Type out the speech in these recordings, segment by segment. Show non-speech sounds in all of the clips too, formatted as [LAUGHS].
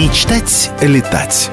Мечтать летать.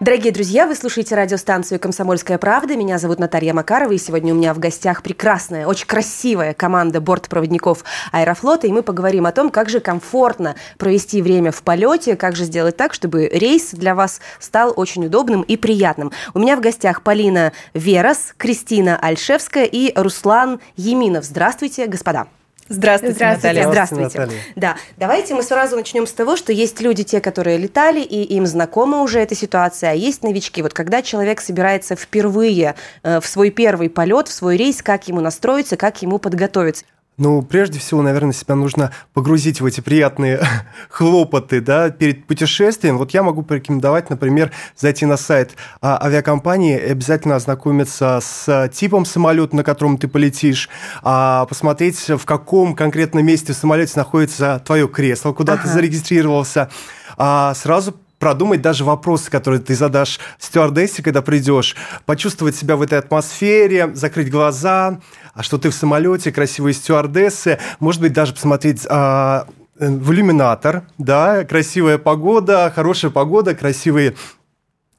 Дорогие друзья, вы слушаете радиостанцию «Комсомольская правда». Меня зовут Наталья Макарова, и сегодня у меня в гостях прекрасная, очень красивая команда бортпроводников Аэрофлота, и мы поговорим о том, как же комфортно провести время в полете, как же сделать так, чтобы рейс для вас стал очень удобным и приятным. У меня в гостях Полина Верас, Кристина Альшевская и Руслан Еминов. Здравствуйте, господа. Здравствуйте, Здравствуйте. Наталья. Здравствуйте. Наталья. Да, давайте мы сразу начнем с того, что есть люди, те, которые летали, и им знакома уже эта ситуация, а есть новички. Вот когда человек собирается впервые э, в свой первый полет, в свой рейс, как ему настроиться, как ему подготовиться. Ну, прежде всего, наверное, себя нужно погрузить в эти приятные [LAUGHS] хлопоты, да, перед путешествием. Вот я могу порекомендовать, например, зайти на сайт а, авиакомпании и обязательно ознакомиться с типом самолета, на котором ты полетишь, а, посмотреть, в каком конкретном месте в самолете находится твое кресло, куда ты Ага. зарегистрировался. А, сразу продумать даже вопросы, которые ты задашь стюардессе, когда придешь, почувствовать себя в этой атмосфере, закрыть глаза, а что ты в самолете, красивые стюардессы, может быть, даже посмотреть а, э, в иллюминатор, да, красивая погода, хорошая погода, красивые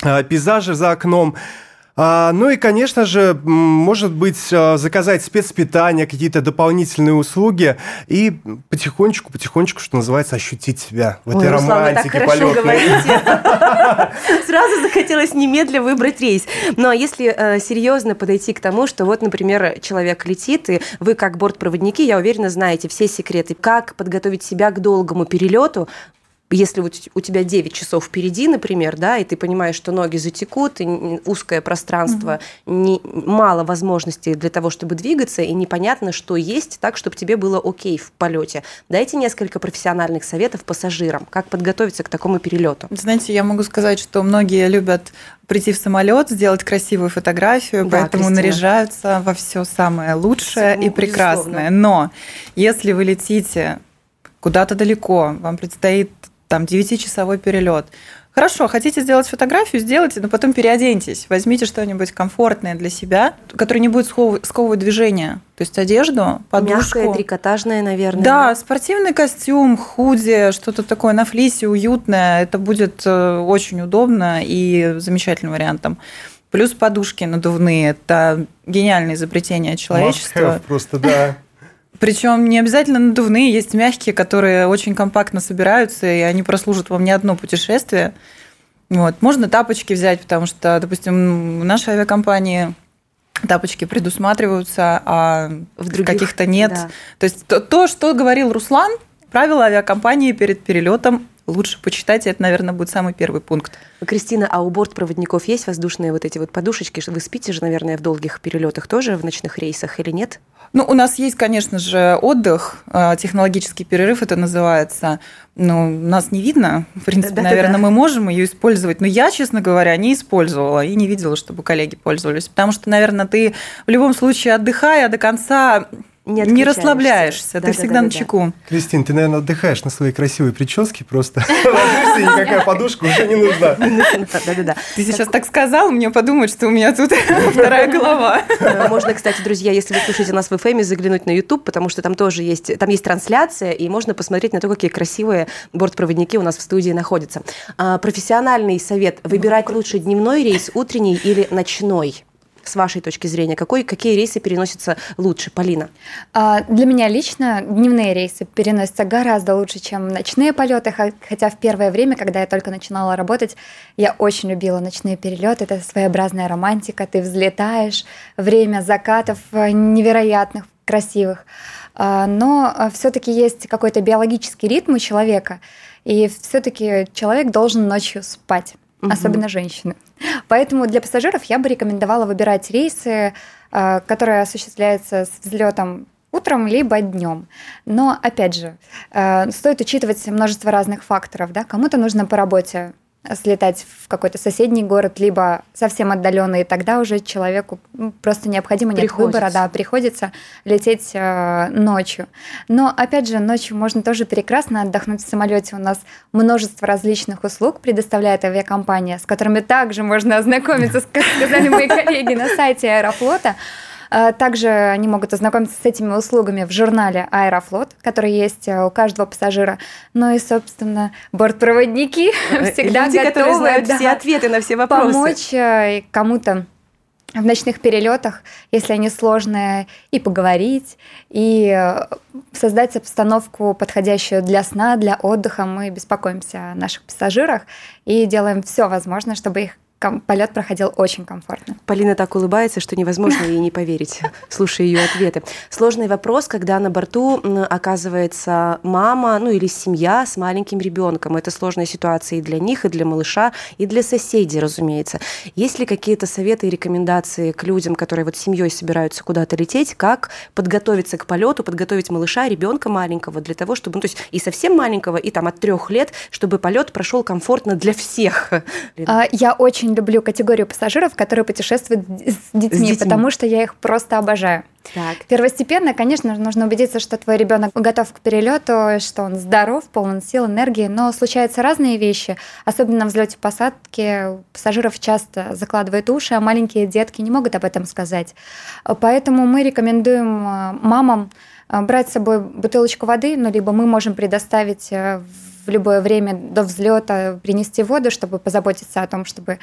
а, пейзажи за окном. А, ну и, конечно же, может быть, а, заказать спецпитание, какие-то дополнительные услуги и потихонечку, потихонечку, что называется, ощутить себя в этой Ой, Руслан, вы так романтике хорошо полетной. говорите. [LAUGHS] Сразу захотелось немедля выбрать рейс. Ну, а если э, серьезно подойти к тому, что вот, например, человек летит, и вы как бортпроводники, я уверена, знаете все секреты, как подготовить себя к долгому перелету, если вот у тебя 9 часов впереди, например, да, и ты понимаешь, что ноги затекут, и узкое пространство, не, мало возможностей для того, чтобы двигаться, и непонятно, что есть так, чтобы тебе было окей в полете. Дайте несколько профессиональных советов пассажирам, как подготовиться к такому перелету. Знаете, я могу сказать, что многие любят прийти в самолет, сделать красивую фотографию, Да, поэтому Кристина. наряжаются во все самое лучшее Всё, и безусловно. прекрасное. Но если вы летите куда-то далеко, вам предстоит там 9-часовой перелет. Хорошо, хотите сделать фотографию, сделайте, но потом переоденьтесь. Возьмите что-нибудь комфортное для себя, которое не будет сковывать, движение. То есть одежду, подушку. Мягкое, трикотажное, наверное. Да, спортивный костюм, худи, что-то такое на флисе уютное. Это будет э, очень удобно и замечательным вариантом. Плюс подушки надувные. Это гениальное изобретение Must человечества. have просто, да. Причем не обязательно надувные, есть мягкие, которые очень компактно собираются, и они прослужат вам не одно путешествие. Вот. Можно тапочки взять, потому что, допустим, в нашей авиакомпании тапочки предусматриваются, а В других, каких-то нет. да. То есть то, то, что говорил Руслан, правила авиакомпании перед перелетом лучше почитать, это, наверное, будет самый первый пункт. Кристина, а у бортпроводников есть воздушные вот эти вот подушечки? Вы спите же, наверное, в долгих перелетах тоже в ночных рейсах или нет? Ну, у нас есть, конечно же, отдых, э, технологический перерыв это называется. Ну, нас не видно. В принципе, Да-да-да. наверное, мы можем ее использовать. Но я, честно говоря, не использовала и не видела, чтобы коллеги пользовались. Потому что, наверное, ты в любом случае отдыхая до конца Не не, расслабляешься. Да-да-да-да-да. ты всегда на чеку. Кристин, ты, наверное, отдыхаешь на своей красивой прическе просто. Ложишься, и никакая подушка уже не нужна. [LAUGHS] Да-да-да. Ты сейчас так сказал, мне подумать, что у меня тут [LAUGHS] вторая голова. Э, Можно, кстати, друзья, если вы слушаете нас в FM, заглянуть на YouTube, потому что там тоже есть, там есть трансляция, и можно посмотреть на то, какие красивые бортпроводники у нас в студии находятся. А, профессиональный совет: выбирать лучше дневной рейс, утренний или ночной? С вашей точки зрения, какой, какие рейсы переносятся лучше, Полина? А, Для меня лично дневные рейсы переносятся гораздо лучше, чем ночные полеты, хотя в первое время, когда я только начинала работать, я очень любила ночные перелеты. Это своеобразная романтика, ты взлетаешь, время закатов э, невероятных, красивых. А, Но все-таки есть какой-то биологический ритм у человека, и все-таки человек должен ночью спать, Мгм. особенно женщины. Поэтому для пассажиров я бы рекомендовала выбирать рейсы, э, которые осуществляются с взлетом утром либо днем. Но опять же, э, стоит учитывать множество разных факторов. Да? Кому-то нужно по работе слетать в какой-то соседний город, либо совсем отдаленный, и тогда уже человеку ну, просто необходимо нет Приходится. выбора, да, приходится лететь э, ночью. Но опять же, ночью можно тоже прекрасно отдохнуть в самолете. У нас множество различных услуг предоставляет авиакомпания, с которыми также можно ознакомиться, как сказали мои коллеги на сайте Аэрофлота. А, также они могут ознакомиться с этими услугами в журнале «Аэрофлот», который есть э, у каждого пассажира. Ну и, собственно, бортпроводники [LAUGHS] всегда Люди, готовы знают да, все ответы на все вопросы. помочь э, кому-то в ночных перелетах, если они сложные, и поговорить, и э, создать обстановку, подходящую для сна, для отдыха. Мы беспокоимся о наших пассажирах и делаем все возможное, чтобы их полет проходил очень комфортно. Полина так улыбается, что невозможно ей не поверить, слушая ее ответы. Сложный вопрос, когда на борту оказывается мама, ну или семья с маленьким ребенком. Это сложная ситуация и для них, и для малыша, и для соседей, разумеется. Есть ли какие-то советы и рекомендации к людям, которые вот семьей собираются куда-то лететь, как подготовиться к полету, подготовить малыша, ребенка маленького для того, чтобы, ну, то есть и совсем маленького, и там от трех лет, чтобы полет прошел комфортно для всех. А, Я очень люблю категорию пассажиров, которые путешествуют с детьми, детьми. потому что я их просто обожаю. Так. Первостепенно, конечно, нужно убедиться, что твой ребенок готов к перелету, что он здоров, полон сил, энергии, но случаются разные вещи, особенно на взлете посадки. Пассажиров часто закладывают уши, а маленькие детки не могут об этом сказать. Поэтому мы рекомендуем э, мамам э, брать с собой бутылочку воды, ну, либо мы можем предоставить э, в любое время до взлета принести воду, чтобы позаботиться о том, чтобы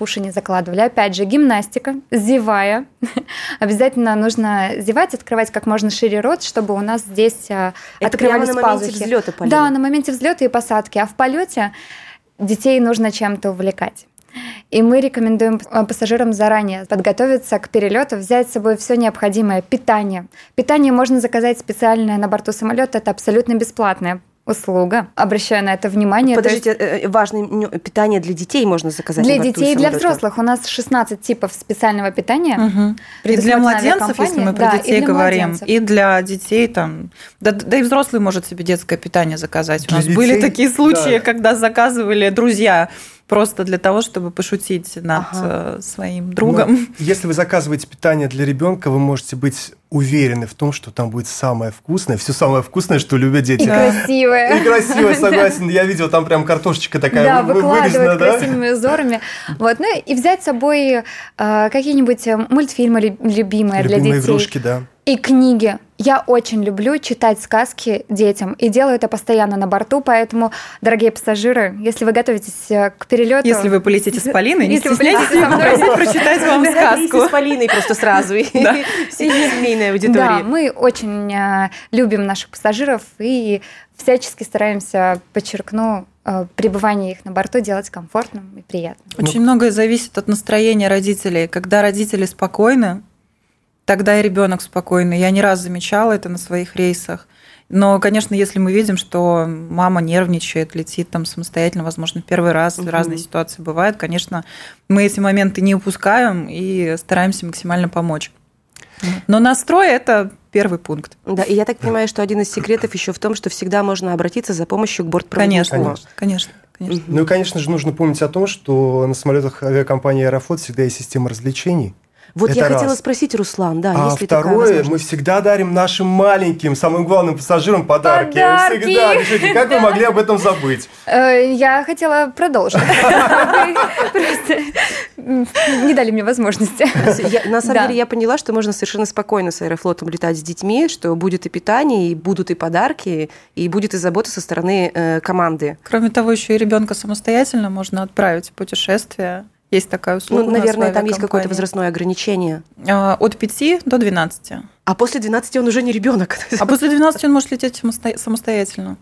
уши не закладывали. Опять же, гимнастика, зевая. [LAUGHS] Обязательно нужно зевать, открывать как можно шире рот, чтобы у нас здесь э, Это прямо открывались на моменте пазухи. взлета, Полина? Да, на моменте взлета и посадки. А в полете детей нужно чем-то увлекать. И мы рекомендуем э, пассажирам заранее подготовиться к перелету, взять с собой все необходимое питание. Питание можно заказать специальное на борту самолета, это абсолютно бесплатная услуга. Обращаю на это внимание. То есть Подождите, э, важное ню- питание для детей можно заказать для детей и для взрослых у нас 16 типов специального питания. Мгм. И для младенцев, если мы про да, и детей для говорим, младенцев. и для детей там, да, да и взрослый может себе детское питание заказать. У Для нас были детей, такие случаи, да. когда заказывали друзья просто для того, чтобы пошутить над Ага. э, своим Но другом. если вы заказываете питание для ребенка, вы можете быть уверены в том, что там будет самое вкусное, все самое вкусное, что любят дети. И красивое. И красиво, [LAUGHS] согласен. Я видел, там прям картошечка такая Да, выкладывают да? красивыми узорами. Вот. Ну и взять с собой э, какие-нибудь э, мультфильмы лю- любимые, для Любимые детей. игрушки, да. И книги. Я очень люблю читать сказки детям и делаю это постоянно на борту, поэтому, дорогие пассажиры, если вы готовитесь э, к перелету, Если вы полетите с Полиной, не Если стесняйтесь со мной. прочитать вам сказку. с Полиной просто сразу. и Да. [LAUGHS] все семейная Да, аудитория. мы очень э, любим наших пассажиров и всячески стараемся, подчеркну, э, пребывание их на борту делать комфортным и приятным. Очень многое зависит от настроения родителей. Когда родители спокойны, тогда и ребенок спокойный. Я не раз замечала это на своих рейсах. Но, конечно, если мы видим, что мама нервничает, летит там самостоятельно, возможно, первый раз, Мгм. разные ситуации бывают, конечно, мы эти моменты не упускаем и стараемся максимально помочь. Но настрой – это первый пункт. Да, и я так понимаю, что один из секретов еще в том, что всегда можно обратиться за помощью к бортпроводнику. Конечно, Конечно. конечно, конечно. Ну и, конечно же, нужно помнить о том, что на самолетах авиакомпании «Аэрофлот» всегда есть система развлечений. Вот Это я хотела раз. спросить, Руслан, да, а есть ли второе, мы всегда дарим нашим маленьким, самым главным пассажирам подарки. Подарки! Всегда. Пишите, как вы могли об этом забыть? Э, Я хотела продолжить. [LAUGHS] Просто не дали мне возможности. На самом деле я поняла, что можно совершенно спокойно с аэрофлотом летать с детьми, что будет и питание, и будут и подарки, и будет и забота со стороны э, команды. Кроме того, еще и ребенка самостоятельно можно отправить в путешествие. Есть такая услуга. Ну, у нас в наверное, там есть какое-то возрастное ограничение. А, От 5 до 12. А после 12 он уже не ребенок. А после 12 он может лететь самосто- самостоятельно.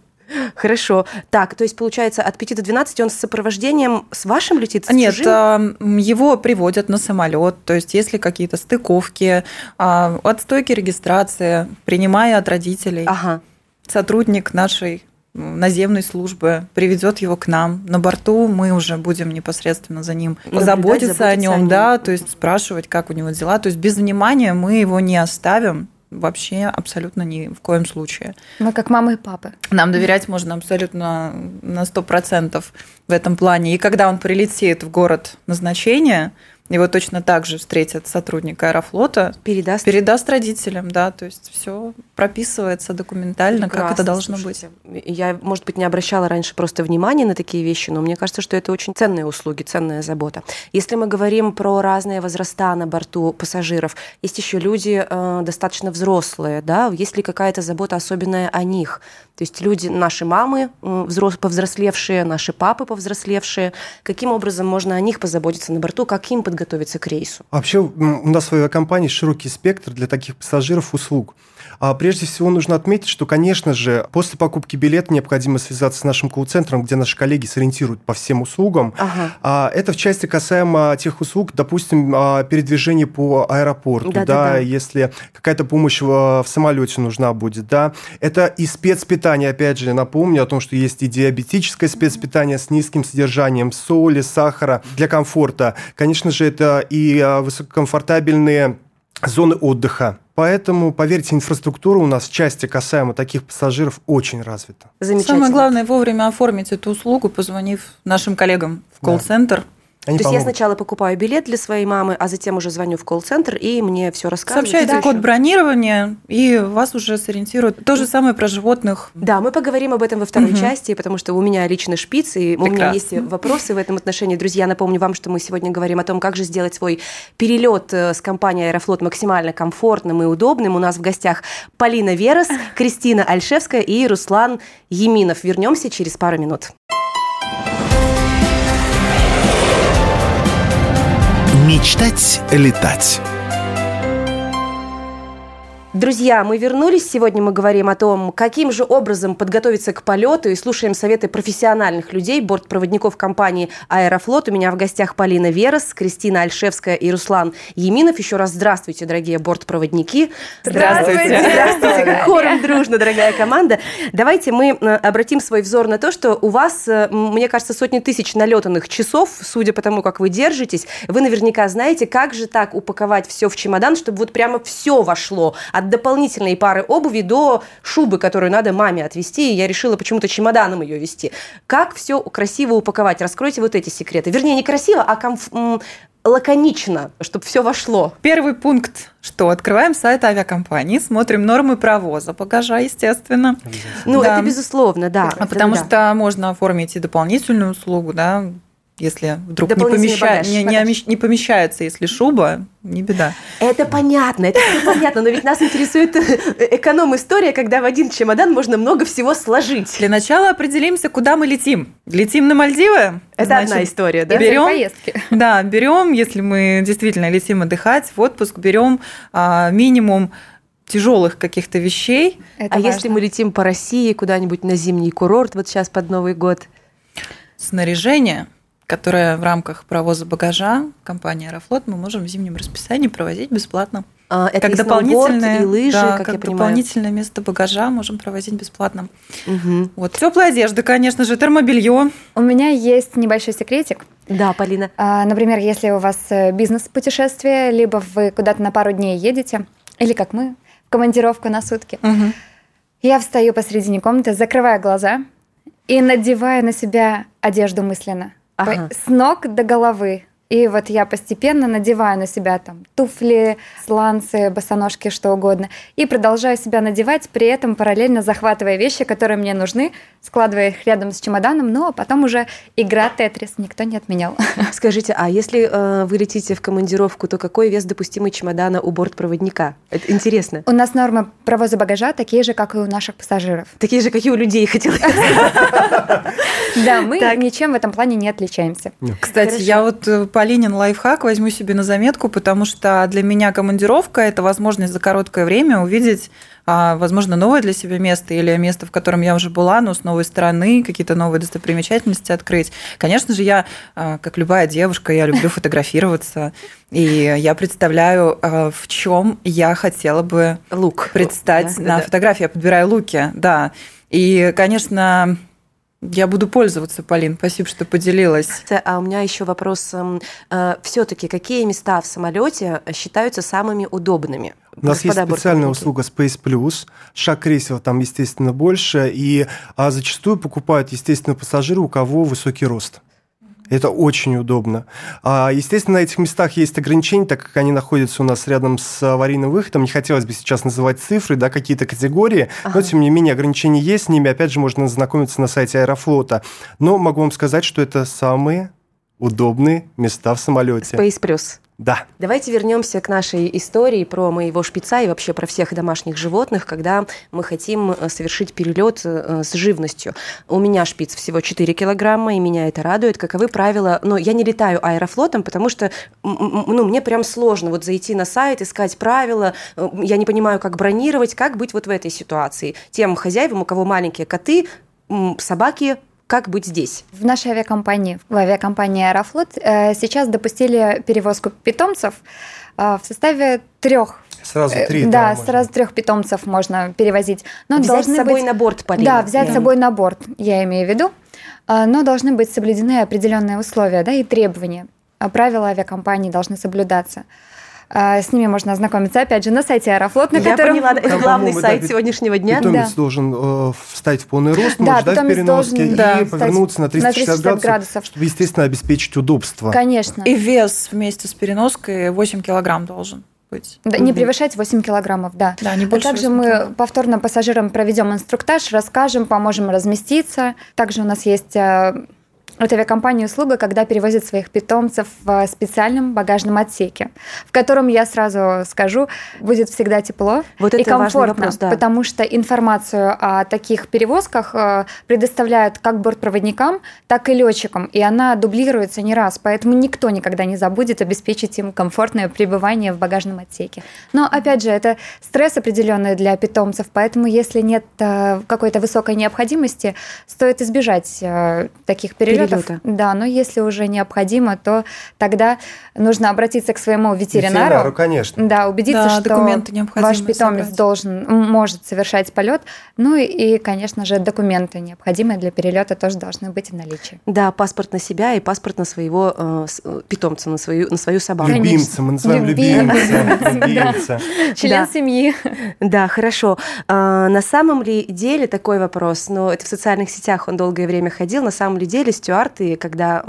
Хорошо. Так, то есть, получается, от 5 до 12 он с сопровождением с вашим летит? С Нет, чужим? а, его приводят на самолет, то есть если какие-то стыковки, а, отстойки регистрации, принимая от родителей, Ага. сотрудник нашей наземной службы приведет его к нам. На борту мы уже будем непосредственно за ним заботиться, о о нем, нем. да, то есть спрашивать, как у него дела. То есть без внимания мы его не оставим вообще абсолютно ни в коем случае. Мы как мамы и папы. Нам доверять можно абсолютно на 100% в этом плане. И когда он прилетит в город назначения, его точно так же встретит сотрудник Аэрофлота, Передаст. передаст родителям, да, то есть все прописывается документально, как это Прекрасно, должно слушайте. быть. Я, может быть, не обращала раньше просто внимания на такие вещи, но мне кажется, что это очень ценные услуги, ценная забота. Если мы говорим про разные возраста на борту пассажиров, есть еще люди э, достаточно взрослые, да, есть ли какая-то забота особенная о них? То есть люди, наши мамы взрос- повзрослевшие, наши папы повзрослевшие, каким образом можно о них позаботиться на борту, как им подготовиться к рейсу? Вообще у нас в авиакомпании широкий спектр для таких пассажиров услуг. А прежде всего нужно отметить, что, конечно же, после покупки билета необходимо связаться с нашим колл-центром, где наши коллеги сориентируют по всем услугам. Ага. А, это в части касаемо тех услуг, допустим, а, передвижение по аэропорту, да, Да-да-да. если какая-то помощь в, в самолете нужна будет, да. Это и спецпитание, опять же, напомню о том, что есть и диабетическое спецпитание с низким содержанием соли, сахара для комфорта. Конечно же, это и а, высококомфортабельные зоны отдыха. Поэтому, поверьте, инфраструктура у нас в части касаемо таких пассажиров очень развита. Замечательно. Самое главное вовремя оформить эту услугу, позвонив нашим коллегам в Да. Они То есть я помогут. сначала покупаю билет для своей мамы, а затем уже звоню в колл-центр, и мне все рассказывают. Сообщайте Дальше. код бронирования, и вас уже сориентируют. То же самое про животных. Да, мы поговорим об этом во второй Мгм. части, потому что у меня лично шпиц, и у меня Прекрасно. есть вопросы в этом отношении. Друзья, напомню вам, что мы сегодня говорим о том, как же сделать свой перелет э, с компанией Аэрофлот максимально комфортным и удобным. У нас в гостях Полина Верес, [LAUGHS] Кристина Альшевская и Руслан Еминов. Вернемся через пару минут. Мечтать летать. Друзья, мы вернулись. Сегодня мы говорим о том, каким же образом подготовиться к полету и слушаем советы профессиональных людей, бортпроводников компании «Аэрофлот». У меня в гостях Полина Верес, Кристина Альшевская и Руслан Еминов. Еще раз здравствуйте, дорогие бортпроводники. Здравствуйте. Здравствуйте, как хором дружно, дорогая команда. Давайте мы э, обратим свой взор на то, что у вас, э, мне кажется, сотни тысяч налетанных часов, судя по тому, как вы держитесь. Вы наверняка знаете, как же так упаковать все в чемодан, чтобы вот прямо все вошло. От дополнительной пары обуви до шубы, которую надо маме отвезти. И я решила почему-то чемоданом ее вести. Как все красиво упаковать? Раскройте вот эти секреты. Вернее, не красиво, а комф- лаконично, чтобы все вошло. Первый пункт, что открываем сайт авиакомпании, смотрим нормы провоза багажа, естественно. Ну, Да. это безусловно, да. А Это потому да. что можно оформить и дополнительную услугу, да, если вдруг не, помеща- багаж, не, не багаж. не помещается, если шуба, не беда. Это понятно, это понятно, но ведь нас интересует эконом-история, когда в один чемодан можно много всего сложить. Для начала определимся, куда мы летим. Летим на Мальдивы? Это Значит, одна история, да? Берем? поездки. Да, берем, если мы действительно летим отдыхать в отпуск, берем а, минимум тяжелых каких-то вещей. Это а важно. если мы летим по России куда-нибудь на зимний курорт, вот сейчас под Новый год? Снаряжение, которое в рамках провоза багажа компании Аэрофлот мы можем в зимнем расписании провозить бесплатно. А, Это как и дополнительное, и лыжи, да, как, как я понимаю. дополнительное место багажа можем провозить бесплатно. Мгм. Вот теплая одежда, конечно же, термобелье. У меня есть небольшой секретик. Да, Полина. А, Например, если у вас э, бизнес-путешествие, либо вы куда-то на пару дней едете, или как мы, в командировку на сутки, я встаю посредине комнаты, закрываю глаза и надеваю на себя одежду мысленно. Ага. С ног до головы. И вот я постепенно надеваю на себя там туфли, сланцы, босоножки, что угодно. И продолжаю себя надевать, при этом параллельно захватывая вещи, которые мне нужны, складывая их рядом с чемоданом, но потом уже игра Тетрис никто не отменял. [LAUGHS] Скажите, а если э, вы летите в командировку, то какой вес допустимый чемодана у бортпроводника? Это интересно. У нас нормы провоза багажа такие же, как и у наших пассажиров. Такие же, какие у людей, хотела. [LAUGHS] Да, мы ничем в этом плане не отличаемся. Кстати, я вот э, Полинин лайфхак возьму себе на заметку, потому что для меня командировка – это возможность за короткое время увидеть, а, возможно, новое для себя место или место, в котором я уже была, но с новой стороны, какие-то новые достопримечательности открыть. Конечно же, я, а, как любая девушка, я люблю фотографироваться, и я представляю, а, в чем я хотела бы Лук. предстать Да, на да, да. фотографии. Я подбираю луки, да. И, конечно, я буду пользоваться, Полин. Спасибо, что поделилась. А у меня еще вопрос. Все-таки какие места в самолете считаются самыми удобными? У нас есть Господа специальная бортпроводники? услуга Space Plus. Шаг кресел там, естественно, больше. И а, зачастую покупают, естественно, пассажиры, у кого высокий рост. Это очень удобно. А, естественно, на этих местах есть ограничения, так как они находятся у нас рядом с аварийным выходом. Не хотелось бы сейчас называть цифры, да, какие-то категории, ага. но тем не менее ограничения есть, с ними опять же можно ознакомиться на сайте Аэрофлота. Но могу вам сказать, что это самые удобные места в самолете. Space Plus. Да. Давайте вернемся к нашей истории про моего шпица и вообще про всех домашних животных, когда мы хотим э, совершить перелет э, с живностью. У меня шпиц всего 4 килограмма, и меня это радует. Каковы правила? Но я не летаю аэрофлотом, потому что ну, мне прям сложно вот зайти на сайт, искать правила. Э, я не понимаю, как бронировать, как быть вот в этой ситуации. Тем хозяевам, у кого маленькие коты, собаки, как быть здесь? В нашей авиакомпании, в авиакомпании Аэрофлот, э, сейчас допустили перевозку питомцев э, в составе трех Сразу э, три. Да, да сразу трех питомцев можно перевозить. Но взять должны с собой быть... на борт, Полина. Да, взять с собой на борт, я имею в виду. Но должны быть соблюдены определенные условия да, и требования. Правила авиакомпании должны соблюдаться. А, с ними можно ознакомиться, опять же, на сайте Аэрофлот, на Я котором... поняла, это главный сайт да, сегодняшнего дня. Питомец да. должен э, встать в полный рост, да, может, да, в переноске, должен, да, и повернуться на 360, на 360 градусов, градусов, чтобы, естественно, обеспечить удобство. Конечно. И вес вместе с переноской 8 килограмм должен быть. Да, не превышать 8 килограммов, да. Да, не больше а также мы повторно пассажирам проведем инструктаж, расскажем, поможем разместиться. Также у нас есть э, от авиакомпании услуга, когда перевозят своих питомцев в специальном багажном отсеке, в котором, я сразу скажу, будет всегда тепло вот и комфортно, вопрос, да. потому что информацию о таких перевозках э, предоставляют как бортпроводникам, так и летчикам, и она дублируется не раз, поэтому никто никогда не забудет обеспечить им комфортное пребывание в багажном отсеке. Но, опять же, это стресс определенный для питомцев, поэтому если нет э, какой-то высокой необходимости, стоит избежать э, таких перелетов, перелета. Да, но если уже необходимо, то тогда нужно обратиться к своему ветеринару. Ветеринару, конечно. Да, убедиться, да, что ваш питомец собрать. должен, может совершать полет. Ну и, конечно же, документы необходимые для перелета тоже должны быть в наличии. Да, паспорт на себя и паспорт на своего э, э питомца, на свою, на свою собаку. Любимца, мы называем любимца. [LAUGHS] Член семьи. Да, хорошо. А, на самом ли деле такой вопрос, но это в социальных сетях он долгое время ходил, на самом ли деле стюард стюарты, когда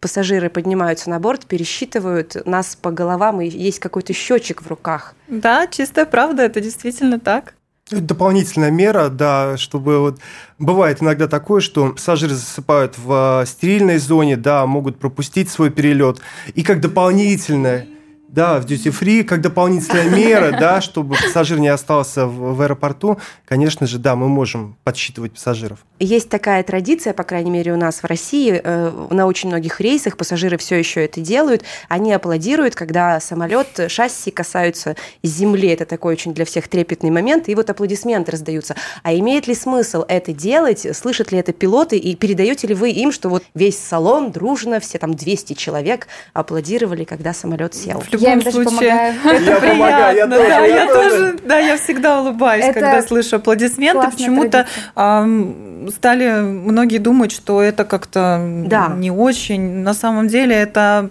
пассажиры поднимаются на борт, пересчитывают нас по головам, и есть какой-то счетчик в руках. Да, чистая правда, это действительно так. Дополнительная мера, да, чтобы вот бывает иногда такое, что пассажиры засыпают в стерильной зоне, да, могут пропустить свой перелет, и как дополнительное да, в duty free, как дополнительная мера, да, чтобы пассажир не остался в, в аэропорту, конечно же, да, мы можем подсчитывать пассажиров. Есть такая традиция, по крайней мере, у нас в России, э, на очень многих рейсах пассажиры все еще это делают. Они аплодируют, когда самолет, шасси касаются земли. Это такой очень для всех трепетный момент. И вот аплодисменты раздаются. А имеет ли смысл это делать? Слышат ли это пилоты? И передаете ли вы им, что вот весь салон дружно, все там 200 человек аплодировали, когда самолет сел? Я им даже помогаю. Это я приятно. Помогаю, я тоже, да, я, я тоже. Да, я всегда улыбаюсь, это когда слышу аплодисменты. Почему-то э, стали многие думать, что это как-то да. не очень. На самом деле это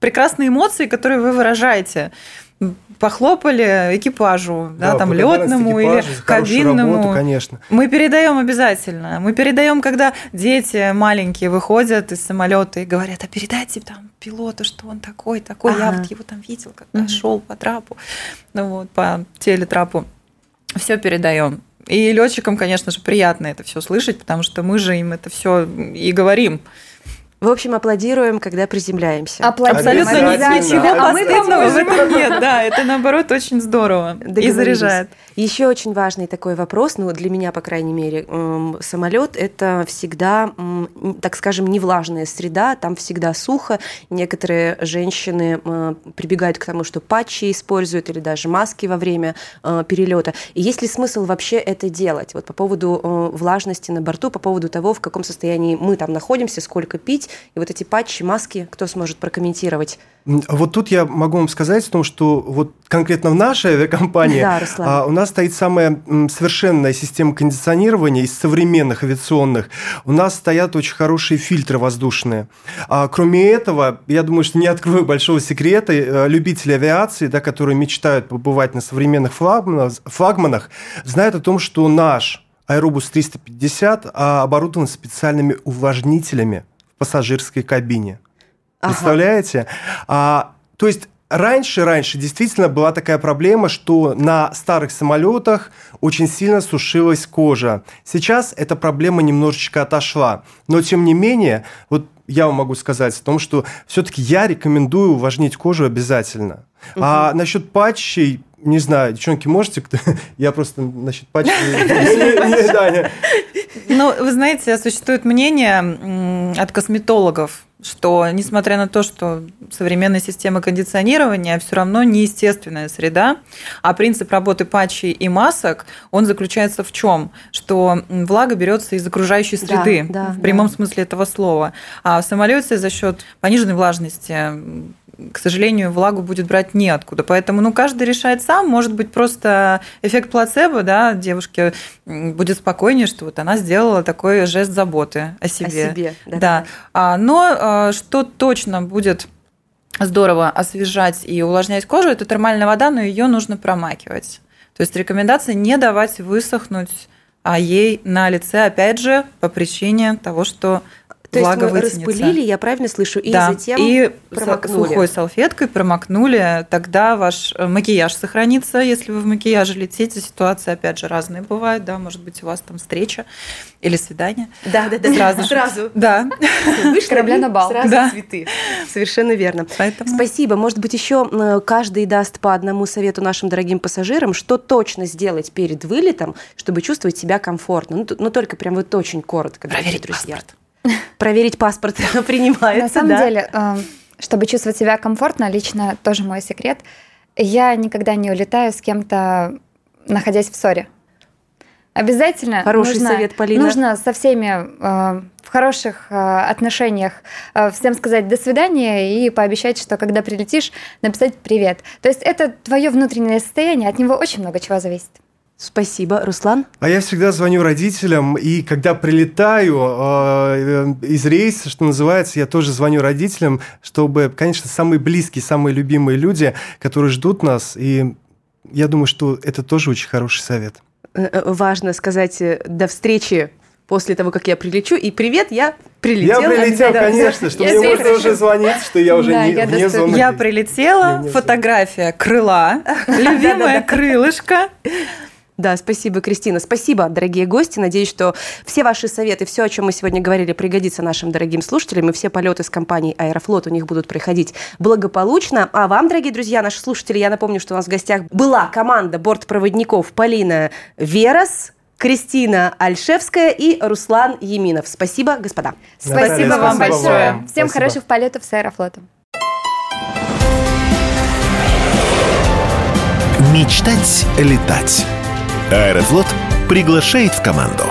прекрасные эмоции, которые вы выражаете похлопали экипажу, да, да там летному или кабинному. Работу, конечно. Мы передаем обязательно. Мы передаем, когда дети маленькие выходят из самолета и говорят, а передайте там пилоту, что он такой, такой. Ага. Я вот его там видел, когда угу. шел по трапу, ну вот по телетрапу. Все передаем. И летчикам, конечно же, приятно это все слышать, потому что мы же им это все и говорим. В общем, аплодируем, когда приземляемся. Аплодируем. Абсолютно ничего а мы в этом нет. Да, это наоборот очень здорово и заряжает. Еще очень важный такой вопрос, ну для меня, по крайней мере, самолет это всегда, так скажем, не влажная среда, там всегда сухо. Некоторые женщины прибегают к тому, что патчи используют или даже маски во время э, перелета. И есть ли смысл вообще это делать? Вот по поводу э, влажности на борту, по поводу того, в каком состоянии мы там находимся, сколько пить, и вот эти патчи, маски, кто сможет прокомментировать? Вот тут я могу вам сказать о том, что вот конкретно в нашей авиакомпании да, а, у нас стоит самая совершенная система кондиционирования из современных авиационных. У нас стоят очень хорошие фильтры воздушные. А, кроме этого, я думаю, что не открою большого секрета, э, любители авиации, да, которые мечтают побывать на современных флагманах, флагманах, знают о том, что наш Аэробус 350 а, оборудован специальными увлажнителями в пассажирской кабине. Представляете? А, то есть Раньше, раньше действительно была такая проблема, что на старых самолетах очень сильно сушилась кожа. Сейчас эта проблема немножечко отошла. Но, тем не менее, вот я вам могу сказать о том, что все-таки я рекомендую увлажнить кожу обязательно. Угу. А насчет патчей, не знаю, девчонки, можете? Я просто насчет патчей... Ну, вы знаете, существует мнение от косметологов, что несмотря на то, что современная система кондиционирования все равно неестественная среда, а принцип работы патчей и масок, он заключается в чем? Что влага берется из окружающей среды, да, да, в прямом да. смысле этого слова. А в самолете за счет пониженной влажности к сожалению, влагу будет брать неоткуда. Поэтому, ну, каждый решает сам. Может быть, просто эффект плацебо, да, девушке будет спокойнее, что вот она сделала такой жест заботы о себе. О себе, да. да. А, но а, что точно будет здорово освежать и увлажнять кожу, это термальная вода, но ее нужно промакивать. То есть рекомендация не давать высохнуть а ей на лице, опять же, по причине того, что то влага есть мы распылили, я правильно слышу, и да. затем и промокнули. сухой салфеткой промокнули, тогда ваш э, макияж сохранится, если вы в макияже летите. Ситуации, опять же, разные бывают, да, может быть, у вас там встреча или свидание. Да, да, да. Сразу. [LAUGHS] Сразу. Да. Вышли корабля на бал. Сразу да. цветы. Совершенно верно. Поэтому... Спасибо. Может быть, еще каждый даст по одному совету нашим дорогим пассажирам, что точно сделать перед вылетом, чтобы чувствовать себя комфортно. Ну, ну только прям вот очень коротко, Проверить друзья. Паспорт. Проверить паспорт [LAUGHS] принимается, На самом да? деле, э, чтобы чувствовать себя комфортно, лично тоже мой секрет, я никогда не улетаю с кем-то, находясь в ссоре. Обязательно Хороший нужно, совет, Полина. нужно со всеми э, в хороших э, отношениях э, всем сказать до свидания и пообещать, что когда прилетишь, написать привет. То есть это твое внутреннее состояние, от него очень много чего зависит. Спасибо, Руслан. А я всегда звоню родителям, и когда прилетаю э, из рейса, что называется, я тоже звоню родителям, чтобы, конечно, самые близкие, самые любимые люди, которые ждут нас, и я думаю, что это тоже очень хороший совет. Э, э, важно сказать э, до встречи после того, как я прилечу, и привет, я прилетела. Я прилетел, конечно, что мне можно уже звонить, что я уже не вне зоны. Я прилетела, фотография крыла, [LAUGHS] любимое крылышко. Да, спасибо, Кристина. Спасибо, дорогие гости. Надеюсь, что все ваши советы, все, о чем мы сегодня говорили, пригодится нашим дорогим слушателям, и все полеты с компанией Аэрофлот у них будут проходить благополучно. А вам, дорогие друзья, наши слушатели, я напомню, что у нас в гостях была команда бортпроводников Полина Верас, Кристина Альшевская и Руслан Еминов. Спасибо, господа. Спасибо, спасибо вам большое. Вам. Всем спасибо. хороших полетов с Аэрофлотом. Мечтать летать. Аэрофлот приглашает в команду.